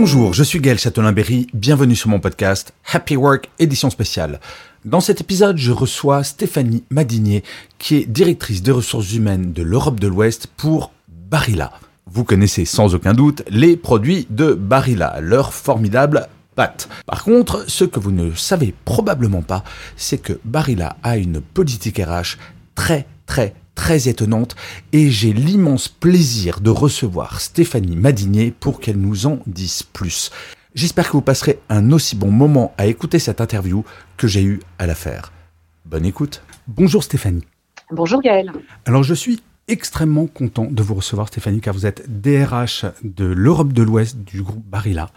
Bonjour, je suis Gaël Châtelain-Berry, bienvenue sur mon podcast Happy Work édition spéciale. Dans cet épisode, je reçois Stéphanie Madinier, qui est directrice des ressources humaines de l'Europe de l'Ouest pour Barilla. Vous connaissez sans aucun doute les produits de Barilla, leur formidable pâte. Par contre, ce que vous ne savez probablement pas, c'est que Barilla a une politique RH très très très étonnante et j'ai l'immense plaisir de recevoir Stéphanie Madinier pour qu'elle nous en dise plus. J'espère que vous passerez un aussi bon moment à écouter cette interview que j'ai eu à la faire. Bonne écoute. Bonjour Stéphanie. Bonjour Gaël. Alors je suis extrêmement content de vous recevoir Stéphanie car vous êtes DRH de l'Europe de l'Ouest du groupe Barilla.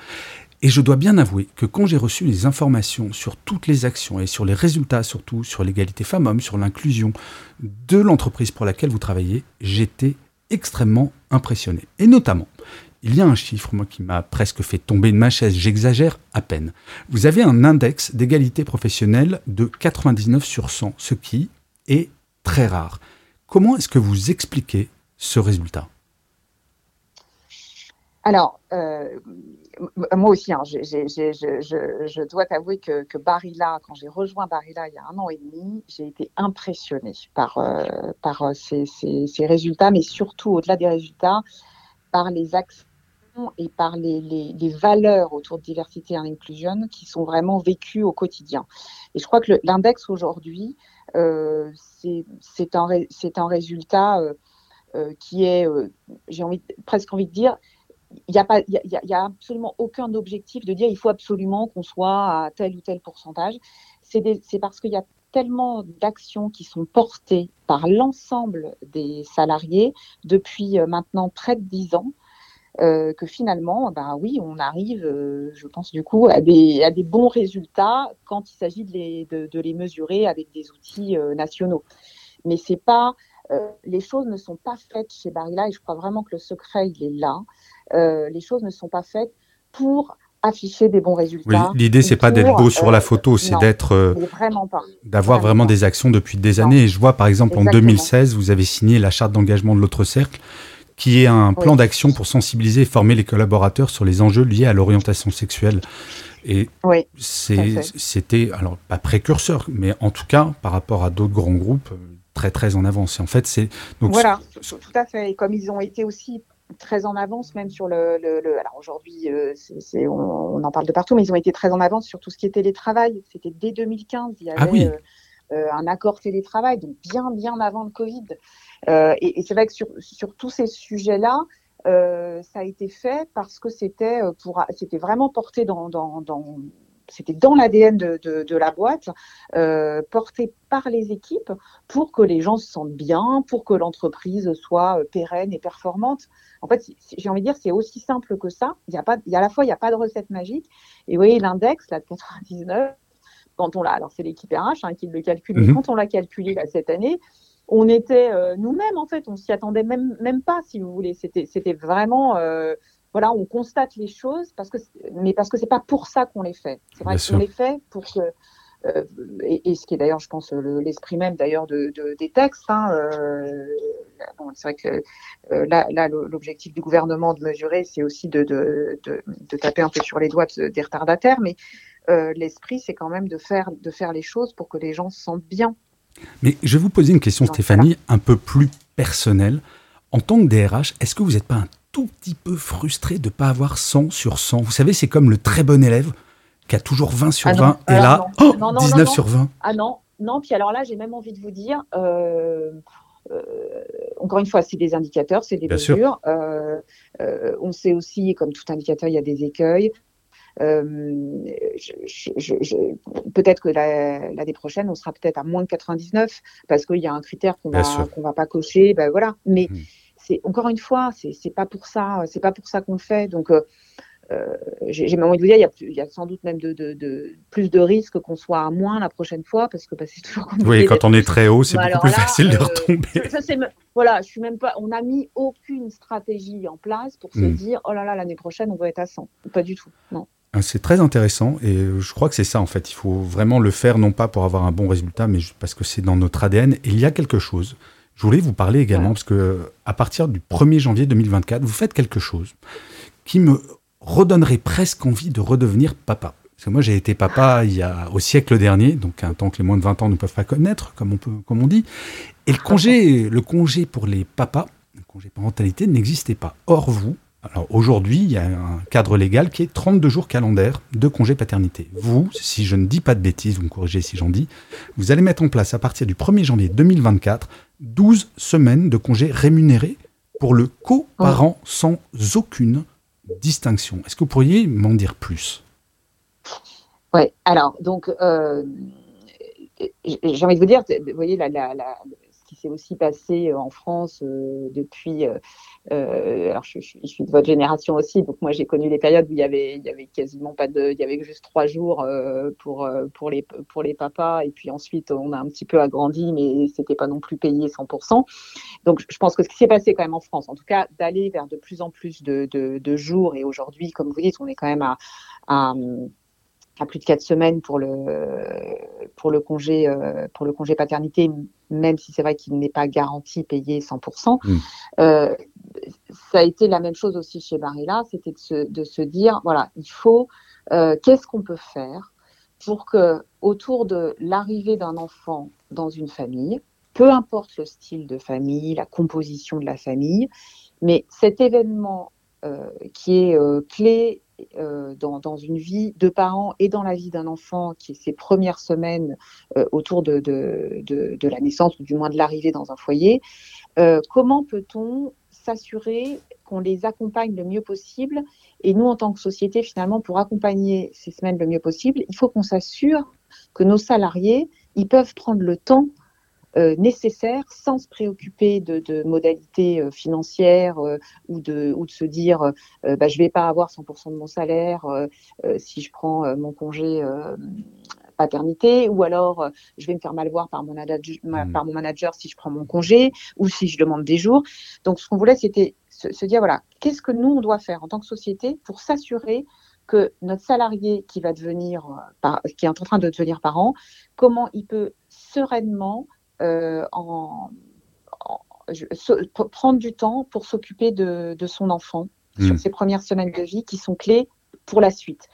Et je dois bien avouer que quand j'ai reçu les informations sur toutes les actions et sur les résultats, surtout sur l'égalité femmes-hommes, sur l'inclusion de l'entreprise pour laquelle vous travaillez, j'étais extrêmement impressionné. Et notamment, il y a un chiffre, qui m'a presque fait tomber de ma chaise, j'exagère à peine. Vous avez un index d'égalité professionnelle de 99 sur 100, ce qui est très rare. Comment est-ce que vous expliquez ce résultat? Alors, euh, moi aussi, hein, je, je- dois t'avouer que, que Barilla, quand j'ai rejoint Barilla il y a un an et demi, j'ai été impressionnée par, euh, par euh, ces, ces- ces résultats, mais surtout au-delà des résultats, par les actions et par les, les- les valeurs autour de diversité et inclusion qui sont vraiment vécues au quotidien. Et je crois que l'index aujourd'hui, euh, c'est un, un résultat euh, euh, qui est, j'ai presque envie de dire, il n'y a, a, a- absolument aucun objectif de dire il faut absolument qu'on soit à tel ou tel pourcentage. C'est parce qu'il y a tellement d'actions qui sont portées par l'ensemble des salariés depuis euh, maintenant près de dix ans. euh, que finalement, ben oui, on arrive, euh, je pense du coup, à des, à des bons résultats quand il s'agit de les, de, de les mesurer avec des outils euh, nationaux. Mais c'est pas, euh, les choses ne sont pas faites chez Barilla et je crois vraiment que le secret il est là. Euh, les choses ne sont pas faites pour afficher des bons Oui, résultats. L'idée, c'est pas d'être beau sur euh, la photo, c'est d'être, euh, d'avoir Vraiment des actions depuis des Non. années. Et je vois, par exemple, en Exactement. 2016, vous avez signé la charte d'engagement de l'autre cercle, qui est un plan Oui. d'action pour sensibiliser et former les collaborateurs sur les enjeux liés à l'orientation sexuelle. Et Oui, c'était, alors pas précurseur, mais en tout cas, par rapport à d'autres grands groupes, euh, très très en avance. Et en fait, c'est donc voilà, tout tout à fait. Et comme ils ont été aussi très en avance, même sur le. le- le- alors aujourd'hui, euh, c'est- c'est- on, on en parle de partout, mais ils ont été très en avance sur tout ce qui est télétravail. C'était dès 2015, il y avait Ah oui. euh, euh, un accord télétravail, donc bien, bien avant le Covid. Euh, et et c'est vrai que sur, sur tous ces sujets-là, euh, ça a été fait parce que c'était pour, c'était vraiment porté dans, dans, dans c'était dans l'ADN de, de, de la boîte, euh, porté par les équipes pour que les gens se sentent bien, pour que l'entreprise soit euh, pérenne et performante. En fait, j'ai envie de dire, c'est aussi simple que ça. Il y a pas, il y a à la fois, il n'y a pas de recette magique. Et vous voyez, l'index, là, de 99, quand on l'a, alors c'est l'équipe RH hein, qui le calcule, mais Mhm. quand on l'a calculé là, cette année, on était euh, nous-mêmes, en fait, on s'y attendait même, même pas, si vous voulez. C'était, c'était vraiment, euh, voilà, on constate les choses, parce que, mais parce que c'est pas pour ça qu'on les fait. C'est vrai qu'on les fait pour que, euh, et, et ce qui est d'ailleurs, je pense, le- l'esprit même d'ailleurs de, de- des textes. Hein, euh, bon, c'est vrai que euh, là, l'objectif du gouvernement de mesurer, c'est aussi de, de, de, taper un peu sur les doigts de- des retardataires, mais euh, l'esprit, c'est quand même de faire, de faire les choses pour que les gens se sentent bien. Mais je vais vous poser une question, Stéphanie, un peu plus personnelle. En tant que DRH, est-ce que vous n'êtes pas un tout petit peu frustré de ne pas avoir 100 sur 100 Vous savez, c'est comme le très bon élève qui a toujours 20 sur Ah non, 20, et alors là, non. oh, Non, non, 19 non, non. sur 20. Ah non, non, puis alors là, j'ai même envie de vous dire, euh, euh, encore une fois, c'est des indicateurs, c'est des Bien sûr. mesures. Euh, on sait aussi, comme tout indicateur, il y a des écueils. Peut-être que la- l'année prochaine, on sera peut-être à moins de 99 parce qu'il y a un critère qu'on va, va pas cocher. Ben voilà. Mais Mhm. C'est encore une fois, c'est pas pour ça, c'est pas pour ça qu'on fait. Donc euh, j'ai même envie de vous dire, il y a, sans doute même de, plus de risques qu'on soit à moins la prochaine fois, parce que bah, c'est toujours Oui, quand on est très haut, c'est beaucoup plus facile de euh, retomber. voilà, je suis même pas. On n'a mis aucune stratégie en place pour se hmm. dire, oh là là, l'année prochaine, on va être à 100. Pas du tout, non. Ah, c'est très intéressant et je crois que c'est ça en fait. Il faut vraiment le faire non pas pour avoir un bon résultat, mais parce que c'est dans notre ADN. Et il y a quelque chose. Je voulais vous parler également parce que à partir du 1er janvier 2024, vous faites quelque chose qui me redonnerait presque envie de redevenir papa. Parce que moi, j'ai été papa il y a, au siècle dernier, donc un temps que les moins de 20 ans ne peuvent pas connaître, comme on, peut, comme on dit. Et le congé, le congé pour les papas, le congé parentalité, n'existait pas. Or, vous, alors aujourd'hui, il y a un cadre légal qui est 32 jours calendaires de congé paternité. Vous, si je ne dis pas de bêtises, vous me corrigez si j'en dis, vous allez mettre en place à partir du 1er janvier 2024 12 semaines de congés rémunérés pour le coparent sans aucune distinction. Est-ce que vous pourriez m'en dire plus? Oui, alors, donc, euh, j'ai envie de vous dire, vous voyez, la, ce qui s'est aussi passé en France euh, depuis euh, alors je, suis de votre génération aussi, donc moi j'ai connu les périodes où il y avait, il y avait quasiment pas de, il y avait juste trois jours euh, pour euh, pour les pour les papas, et puis ensuite on a un petit peu agrandi, mais c'était pas non plus payé 100%. Donc je pense que ce qui s'est passé quand même en France, en tout cas d'aller vers de plus en plus de, de, de jours, et aujourd'hui, comme vous dites, on est quand même à, à à plus de quatre semaines pour le pour le congé euh, pour le congé paternité, même si c'est vrai qu'il n'est pas garanti payé 100%. Mm. Euh, ça a été la même chose aussi chez Barilla, c'était de se, dire voilà, il faut euh, qu'est-ce qu'on peut faire pour que autour de l'arrivée d'un enfant dans une famille, peu importe le style de famille, la composition de la famille, mais cet événement qui est clé euh, dans, une vie de parents et dans la vie d'un enfant qui est ses premières semaines euh, autour de, la naissance ou du moins de l'arrivée dans un foyer, euh, comment peut-on s'assurer qu'on les accompagne le mieux possible. Et nous, en tant que société, finalement, pour accompagner ces semaines le mieux possible, il faut qu'on s'assure que nos salariés, ils peuvent prendre le temps euh, nécessaire sans se préoccuper de, modalités euh, financières euh, ou, de, ou de se dire bah, je ne vais pas avoir 100% de mon salaire si je prends mon congé paternité ou alors je vais me faire mal voir par mon, mmh. par mon manager si je prends mon congé ou si je demande des jours. Donc ce qu'on voulait, c'était se, dire voilà, qu'est-ce que nous on doit faire en tant que société pour s'assurer que notre salarié qui va devenir, qui est en train de devenir parent, comment il peut sereinement euh, en, prendre du temps pour s'occuper de, son enfant sur ses hmm. premières semaines de vie qui sont clés pour la suite.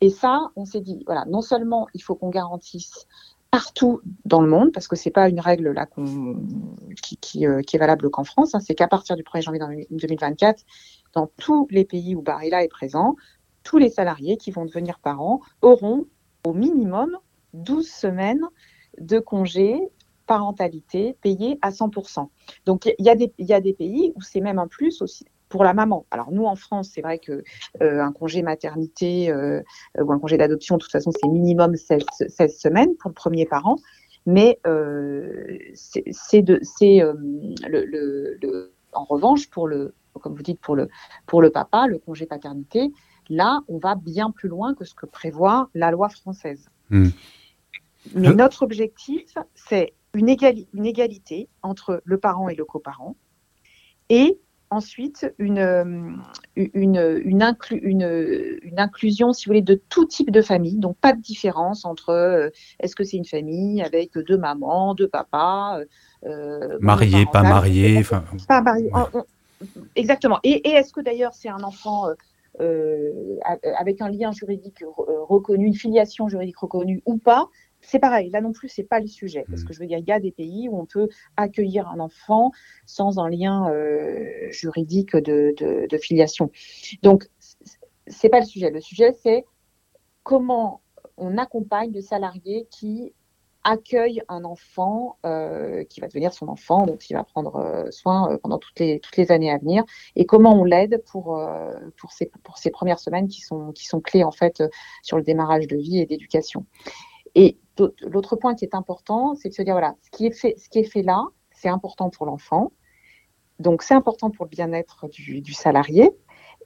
Et ça, on s'est dit, voilà, non seulement il faut qu'on garantisse partout dans le monde, parce que c'est pas une règle là euh, qui, est valable qu'en France, hein, c'est qu'à partir du 1er janvier 2024, dans tous les pays où Barilla est présent, tous les salariés qui vont devenir parents auront au minimum 12 semaines de congés parentalité payée à 100%. Donc il y, y a des pays où c'est même un plus aussi pour la maman. Alors nous en France, c'est vrai que euh, un congé maternité euh, ou un congé d'adoption, de toute façon, c'est minimum 16, 16, semaines pour le premier parent. Mais euh, c'est de c'est le, le, en revanche pour le comme vous dites pour le pour le papa, le congé paternité, là on va bien plus loin que ce que prévoit la loi française. Hmm. Mais notre objectif, c'est une, égalité entre le parent et le coparent, et ensuite une, euh, une, une, une, inclusion, si vous voulez, de tout type de famille, donc pas de différence entre euh, est-ce que c'est une famille avec deux mamans, deux papas, euh, mariés, pas mariés, enfin, pas mariés, exactement. Et, et est-ce que d'ailleurs c'est un enfant avec un lien juridique reconnu, une filiation juridique reconnue ou pas? C'est pareil, là non plus, c'est pas le sujet. Parce mm. que je veux dire, il y a des pays où on peut accueillir un enfant sans un lien euh, juridique de, filiation. Donc, c'est pas le sujet. Le sujet, c'est comment on accompagne le salarié qui accueille un enfant euh, qui va devenir son enfant, dont il va prendre euh, soin pendant toutes les, toutes les années à venir, et comment on l'aide pour, pour, ces, pour ces premières semaines qui sont, qui sont clés en fait sur le démarrage de vie et d'éducation. Et l'autre point qui est important, c'est de se dire voilà, ce qui est fait, ce qui est fait là, c'est important pour l'enfant. Donc c'est important pour le bien-être du, salarié.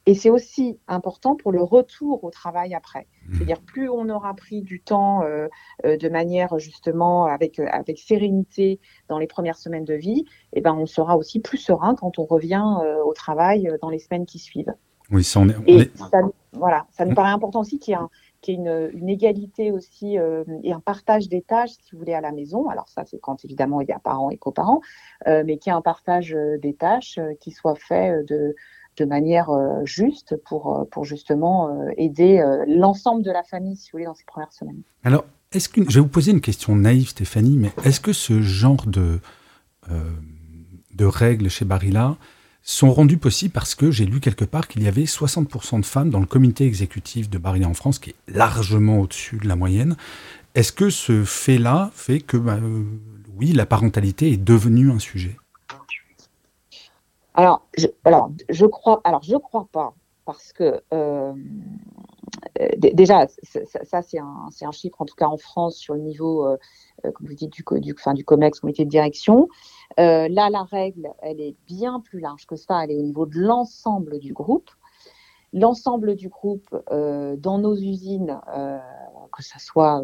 Et c'est aussi important pour le retour au travail après. Mmh. C'est-à-dire plus on aura pris du temps euh, euh, de manière justement avec, avec sérénité dans les premières semaines de vie, et eh ben on sera aussi plus serein quand on revient au travail dans les semaines qui suivent. Oui, ça on est. et Ça, voilà, ça nous paraît important aussi qu'il y ait un, qui est une, une, égalité aussi euh, et un partage des tâches, si vous voulez, à la maison. Alors ça, c'est quand évidemment il y a parents et coparents, euh, mais qu'il y ait un partage euh, des tâches qui soit fait de, de manière juste pour, pour justement aider l'ensemble de la famille, si vous voulez, dans ces premières semaines. Alors, est-ce que je vais vous poser une question naïve, Stéphanie, mais est-ce que ce genre de de règles chez Barilla sont rendus possibles parce que j'ai lu quelque part qu'il y avait 60% de femmes dans le comité exécutif de Barilla en France, qui est largement au-dessus de la moyenne. Est-ce que ce fait-là fait que, bah, euh, oui, la parentalité est devenue un sujet? Alors je, alors, crois, alors, je crois pas, parce que euh, déjà, ça, c'est un, chiffre, en tout cas en France, sur le niveau, euh, comme vous dites, du, du, COMEX, comité de direction. Euh, là, la règle, elle est bien plus large que ça. Elle est au niveau de l'ensemble du groupe. L'ensemble du groupe euh, dans nos usines, euh, que ce soit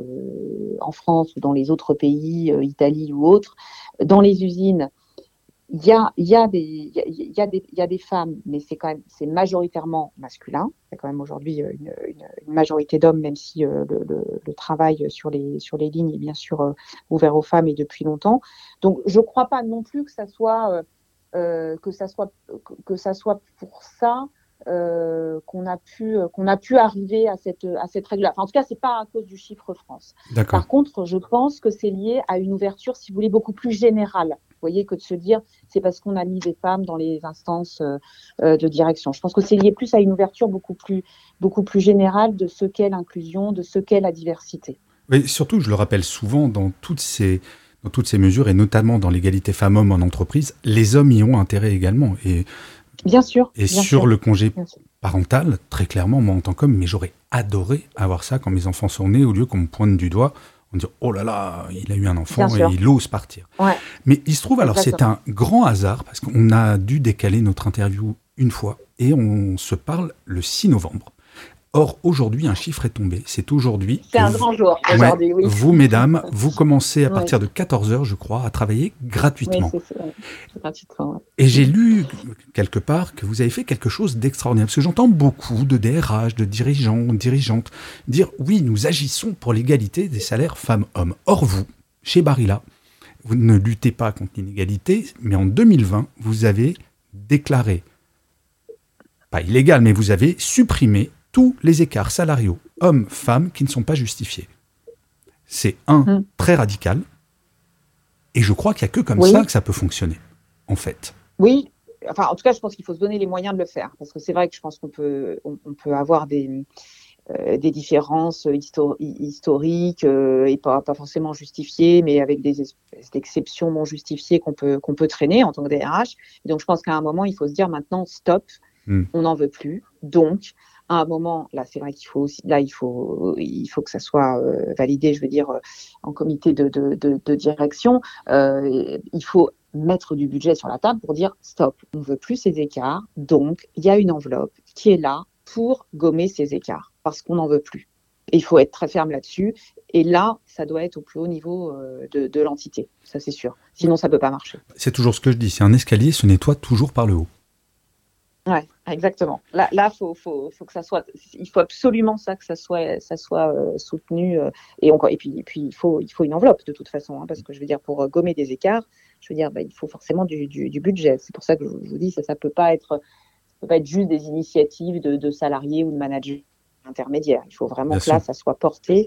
en France ou dans les autres pays, Italie ou autres, dans les usines, il y a, y, a des, y, a y a des femmes, mais c'est quand même c'est majoritairement masculin. Il y a quand même aujourd'hui euh, une, une, majorité d'hommes, même si euh, le, le, le, travail sur les, sur les lignes est bien sûr euh, ouvert aux femmes et depuis longtemps. Donc je ne crois pas non plus que ça soit, euh, que ça soit, que ça soit pour ça euh, qu'on a pu qu'on a pu arriver à cette à cette règle. -là. Enfin, en tout cas, c'est pas à cause du chiffre France. Par contre, je pense que c'est lié à une ouverture, si vous voulez, beaucoup plus générale voyez, que de se dire c'est parce qu'on a mis des femmes dans les instances euh, euh, de direction. Je pense que c'est lié plus à une ouverture beaucoup plus, beaucoup plus générale de ce qu'est l'inclusion, de ce qu'est la diversité. Oui, surtout, je le rappelle souvent, dans toutes ces, dans toutes ces mesures, et notamment dans l'égalité femmes-hommes en entreprise, les hommes y ont intérêt également. Et, bien sûr. Et sur le congé parental, très clairement, moi en tant qu'homme, mais j'aurais adoré avoir ça quand mes enfants sont nés, au lieu qu'on me pointe du doigt on dit oh là là, il a eu un enfant et il ose partir. Mais il se trouve, alors c'est un grand hasard parce qu'on a dû décaler notre interview une fois et on se parle le 6 novembre. Or, aujourd'hui, un chiffre est tombé. C'est aujourd'hui. C'est un grand jour aujourd'hui, oui. Vous, mesdames, vous commencez à partir de 14 heures, je crois, à travailler gratuitement. Oui, c'est gratuitement. Et j'ai lu quelque part que vous avez fait quelque chose d'extraordinaire. Parce que j'entends beaucoup de DRH, de dirigeants, dirigeantes dire oui, nous agissons pour l'égalité des salaires femmes-hommes. Or, vous, chez Barilla, vous ne luttez pas contre l'inégalité, mais en 2020, vous avez déclaré, pas illégal, mais vous avez supprimé tous les écarts salariaux hommes-femmes qui ne sont pas justifiés. C'est un hmm. très radical. Et je crois qu'il n'y a que comme ça que ça peut fonctionner, en fait. Oui, enfin, en tout cas, je pense qu'il faut se donner les moyens de le faire. Parce que c'est vrai que je pense qu'on peut, on, peut avoir des, euh, des différences historiques euh, et pas, pas, forcément justifiées, mais avec des exceptions non justifiées qu'on peut, qu'on peut traîner en tant que DRH. donc, je pense qu'à un moment, il faut se dire maintenant, stop, hmm. on n'en veut plus. Donc, à un moment, là, c'est vrai qu'il faut aussi, là, il faut, que ça soit euh, validé, je veux dire, euh, en comité de, direction. Euh, il faut mettre du budget sur la table pour dire stop, on veut plus ces écarts. Donc, il y a une enveloppe qui est là pour gommer ces écarts parce qu'on n'en veut plus. il faut être très ferme là-dessus. Et là, ça doit être au plus haut niveau de, l'entité, ça c'est sûr. Sinon, ça peut pas marcher. C'est toujours ce que je dis. C'est un escalier se nettoie toujours par le haut. Ouais, exactement. Là, là, faut, faut, faut que ça soit. Il faut absolument ça que ça soit, ça soit euh, soutenu. Euh, et encore, et puis, et puis, il faut, il faut une enveloppe de toute façon, hein, parce que je veux dire, pour euh, gommer des écarts, je veux dire, bah, il faut forcément du, du, du budget. C'est pour ça que je, vous dis, ça, ça peut pas être, ça peut pas être juste des initiatives de, de salariés ou de managers intermédiaires. Il faut vraiment que là, ça soit porté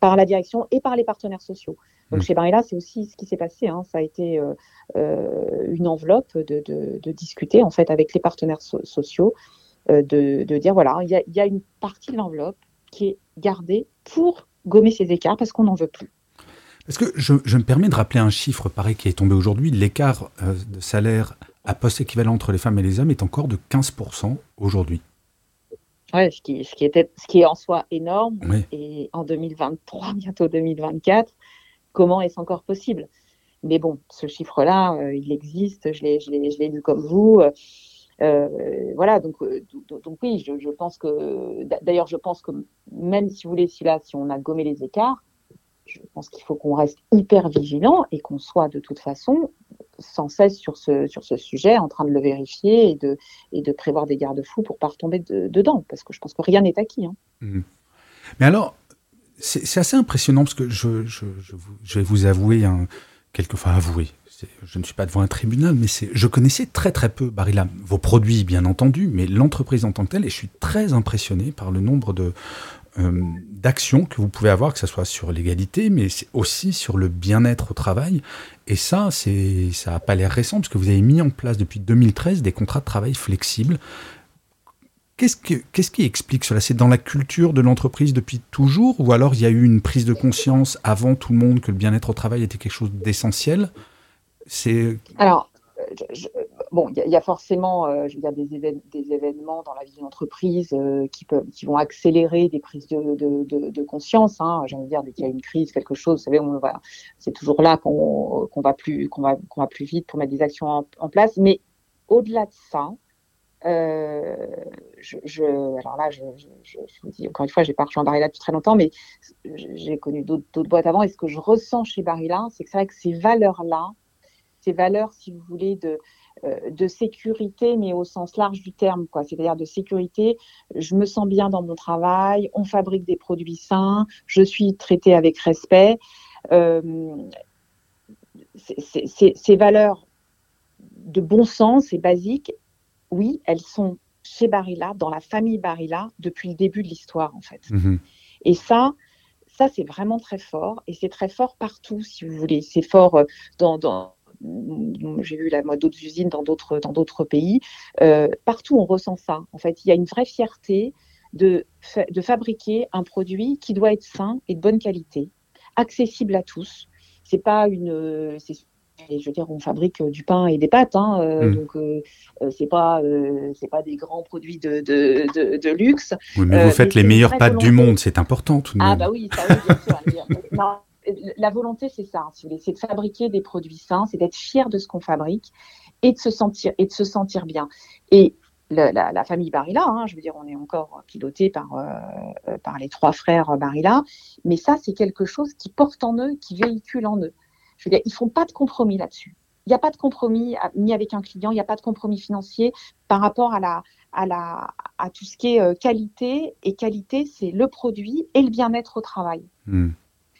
par la direction et par les partenaires sociaux. Donc mm. chez Barilla, c'est aussi ce qui s'est passé. Hein. Ça a été euh, euh, une enveloppe de, de, de, discuter en fait avec les partenaires sociaux, euh, de, de, dire voilà, il y a, y a, une partie de l'enveloppe qui est gardée pour gommer ces écarts parce qu'on n'en veut plus. Parce que je, je, me permets de rappeler un chiffre pareil qui est tombé aujourd'hui? L'écart de salaire à poste équivalent entre les femmes et les hommes est encore de 15% aujourd'hui. Ouais, ce qui, ce qui, était, ce qui est en soi énorme. Et en 2023, bientôt 2024, comment est-ce encore possible Mais bon, ce chiffre-là, il existe, je l'ai lu comme vous. voilà, donc, donc, oui, je, pense que, d'ailleurs, je pense que même si vous voulez, si là, si on a gommé les écarts, je pense qu'il faut qu'on reste hyper vigilant et qu'on soit de toute façon sans cesse sur ce, sur ce sujet, en train de le vérifier et de, et de prévoir des garde-fous pour ne pas retomber dedans, parce que je pense que rien n'est acquis. Hein. Mmh. Mais alors, c'est assez impressionnant, parce que je, je, je, vais vous avouer, hein, quelquefois avouer, je ne suis pas devant un tribunal, mais je connaissais très très peu Barilla, vos produits bien entendu, mais l'entreprise en tant que telle, et je suis très impressionné par le nombre de, euh, d'actions que vous pouvez avoir, que ce soit sur l'égalité, mais aussi sur le bien-être au travail. Et ça, c'est, ça n'a pas l'air récent, parce que vous avez mis en place depuis 2013 des contrats de travail flexibles. Qu'est-ce, qui explique cela? C'est dans la culture de l'entreprise depuis toujours, ou alors il y a eu une prise de conscience avant tout le monde que le bien-être au travail était quelque chose d'essentiel? Alors, bon, il y, a forcément euh, je veux dire, des, événements dans la vie d'une entreprise euh, qui, vont accélérer des prises de, conscience. Hein. J'ai envie de dire, dès qu'il y a une crise, quelque chose, vous savez, c'est toujours là qu'on va plus vite pour mettre des actions en, place. Mais au-delà de ça, euh, je, alors là, je, je, vous dis encore une fois, j'ai pas rejoint Barilla depuis très longtemps, mais j'ai connu d'autres, boîtes avant. Et ce que je ressens chez Barilla, c'est que c'est vrai que ces valeurs-là, ces valeurs, si vous voulez, de, euh, sécurité, mais au sens large du terme. C'est-à-dire de sécurité. Je me sens bien dans mon travail. On fabrique des produits sains. Je suis traitée avec respect. Euh, ces valeurs de bon sens et basiques, oui, elles sont chez Barilla, dans la famille Barilla, depuis le début de l'histoire, en fait. Mm-hmm. Et ça, ça c'est vraiment très fort. Et c'est très fort partout, si vous voulez. C'est fort euh, dans, dans j'ai vu d'autres usines dans d'autres dans d'autres pays. Euh, partout, on ressent ça. En fait, il y a une vraie fierté de, de fabriquer un produit qui doit être sain et de bonne qualité, accessible à tous. C'est pas une, je veux dire, on fabrique du pain et des pâtes, hein, euh, mmh. donc euh, c'est pas c'est pas des grands produits de, de, de, luxe. Oui, mais vous faites les meilleures pâtes du monde, c'est important tout de ah, même. Ah bah oui, ça oui, bien sûr. non, la volonté, c'est ça, hein, c'est de fabriquer des produits sains, c'est d'être fier de ce qu'on fabrique et de se sentir et de se sentir bien. Et la, famille Barilla, hein, je veux dire, on est encore piloté par, euh, euh, par les trois frères Barilla, mais ça, c'est quelque chose qui porte en eux, qui véhicule en eux. Je veux dire, ils font pas de compromis là-dessus. Il n'y a pas de compromis ni avec un client, il n'y a pas de compromis financier par rapport à, la, à, la, à tout ce qui est euh, qualité. Et qualité, c'est le produit et le bien-être au travail. Hmm.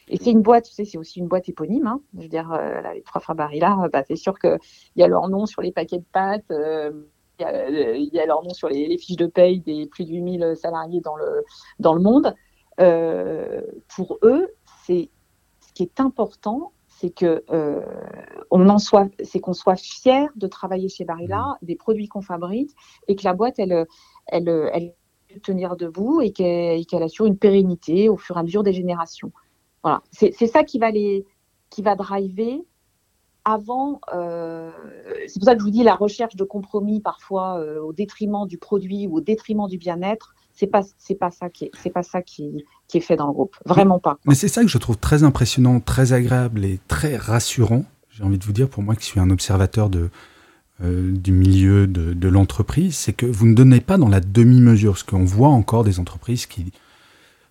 Et c'est une boîte, tu sais, c'est aussi une boîte éponyme. Hein. Je veux dire, euh, les trois frères Barilla, bah, c'est sûr qu'il y a leur nom sur les paquets de pâtes, euh, il y, a leur nom sur les, fiches de paye des plus de 8000 salariés dans le, dans le monde. Euh, pour eux, c'est ce qui est important, c'est que on en soit, c'est qu'on soit fier de travailler chez Barilla, mmh. des produits qu'on fabrique, et que la boîte, elle, elle, elle, tenir debout et qu'elle assure une pérennité au fur et à mesure des générations. Voilà, c'est ça qui va les, qui va driver avant. Euh, c'est pour ça que je vous dis la recherche de compromis parfois euh, au détriment du produit ou au détriment du bien-être. C'est pas c'est pas ça qui est c'est pas ça qui, qui, est fait dans le groupe. Vraiment pas. Mais c'est ça que je trouve très impressionnant, très agréable et très rassurant. J'ai envie de vous dire pour moi qui suis un observateur de euh, du milieu de, de l'entreprise, c'est que vous ne donnez pas dans la demi-mesure, ce qu'on voit encore des entreprises qui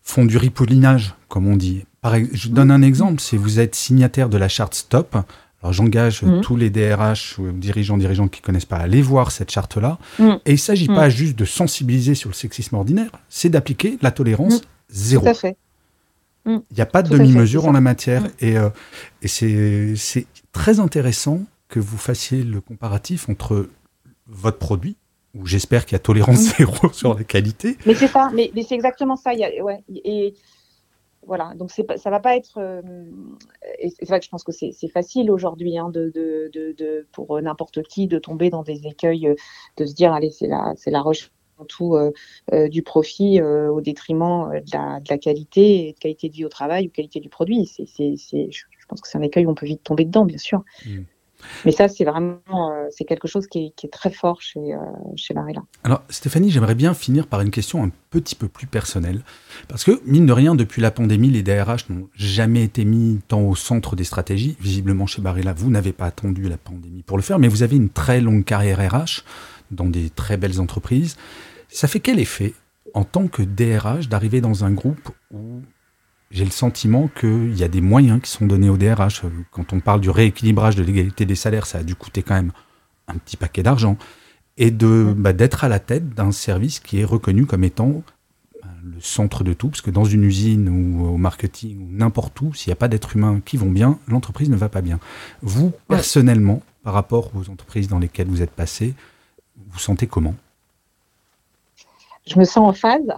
font du ripollinage, comme on dit. je donne un exemple, si vous êtes signataire de la charte Stop, j'engage mhm. tous les DRH ou dirigeants, dirigeants qui connaissent pas à aller voir cette charte-là. Mhm. Et il s'agit pas mhm. juste de sensibiliser sur le sexisme ordinaire, c'est d'appliquer la tolérance zéro. Tout à fait. Il n'y a pas de demi-mesure en la matière. Et, euh, et c'est très intéressant que vous fassiez le comparatif entre votre produit, où j'espère qu'il y a tolérance zéro sur la qualité. Mais c'est ça, mais, c'est exactement ça. Il y a, ouais, et voilà, donc ça va pas être. Euh, et c'est vrai que je pense que c'est facile aujourd'hui hein, pour n'importe qui de tomber dans des écueils, de se dire allez c'est la la recherche tout euh, euh, du profit au détriment de la, de la, qualité, de qualité de vie au travail ou qualité du produit. C'est, je pense que c'est un écueil où on peut vite tomber dedans, bien sûr. Mmh. Mais ça, c'est vraiment euh, quelque chose qui est, très fort chez, euh, chez. Alors, Stéphanie, j'aimerais bien finir par une question un petit peu plus personnelle. Parce que, mine de rien, depuis la pandémie, les DRH n'ont jamais été mis tant au centre des stratégies. Visiblement, chez Barilla, vous n'avez pas attendu la pandémie pour le faire, mais vous avez une très longue carrière RH dans des très belles entreprises. Ça fait quel effet, en tant que DRH, d'arriver dans un groupe où j'ai le sentiment qu'il y a des moyens qui sont donnés au DRH. Quand on parle du rééquilibrage de l'égalité des salaires, ça a dû coûter quand même un petit paquet d'argent. Et de bah, d'être à la tête d'un service qui est reconnu comme étant bah, le centre de tout, parce que dans une usine ou au marketing ou n'importe où, s'il n'y a pas d'êtres humains qui vont bien, l'entreprise ne va pas bien. Vous, personnellement, par rapport aux entreprises dans lesquelles vous êtes passé, vous sentez comment? Je me sens en phase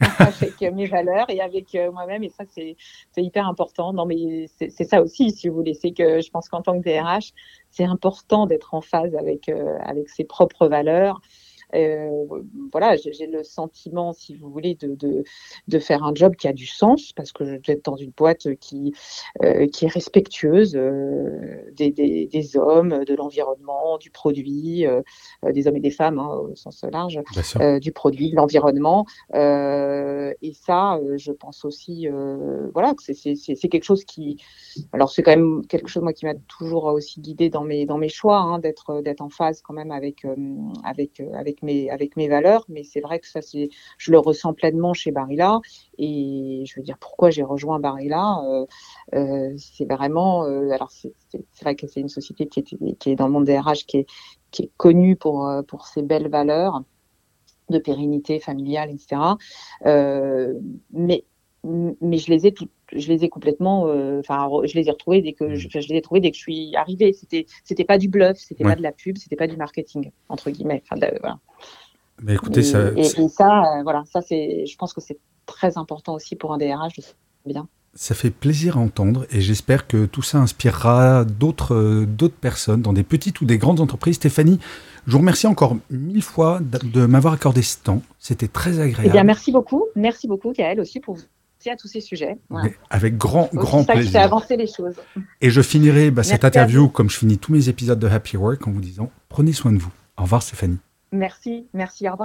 avec mes valeurs et avec euh, moi-même. Et ça c'est hyper important. Non mais c'est ça aussi si vous voulez, c'est que je pense qu'en tant que DRH c'est important d'être en phase avec euh, avec ses propres valeurs euh, voilà, j'ai le sentiment, si vous voulez, de, de, de, faire un job qui a du sens, parce que je dois être dans une boîte qui, euh, qui est respectueuse euh, des, des, des, hommes, de l'environnement, du produit, des hommes et des femmes hein, au sens large, du produit, de l'environnement. et ça, je pense aussi, voilà, que c'est quelque chose qui, alors c'est quand même quelque chose moi qui m'a toujours aussi guidé dans mes dans mes choix, hein, d'être d'être en phase quand même avec avec avec avec mes valeurs, mais c'est vrai que ça, c'est, je le ressens pleinement chez Barilla. Et je veux dire, pourquoi j'ai rejoint Barilla euh, euh, C'est vraiment, euh, alors c'est, vrai que c'est une société qui est, qui est dans le monde des RH, qui est, qui est connue pour, pour ses belles valeurs de pérennité familiale, etc. mais mais je les ai je les ai complètement, enfin, je les ai retrouvés dès que je, je, les ai trouvés dès que je suis arrivée. C'était, c'était pas du bluff, c'était pas de la pub, c'était pas du marketing entre guillemets. Enfin, voilà. Mais écoutez, ça, et, ça, euh, voilà, ça c'est, je pense que c'est très important aussi pour un DRH de bien. Ça fait plaisir à entendre et j'espère que tout ça inspirera d'autres euh, d'autres personnes dans des petites ou des grandes entreprises. Stéphanie, je vous remercie encore mille fois de, m'avoir accordé ce temps. C'était très agréable. Eh bien, merci beaucoup. Merci beaucoup, Kael, aussi pour à tous ces sujets. Avec grand, grand ça plaisir. Fait avancer les choses. Et je finirai bah, cette interview comme je finis tous mes épisodes de Happy Work en vous disant prenez soin de vous. Au revoir Stéphanie. Merci, merci. Au.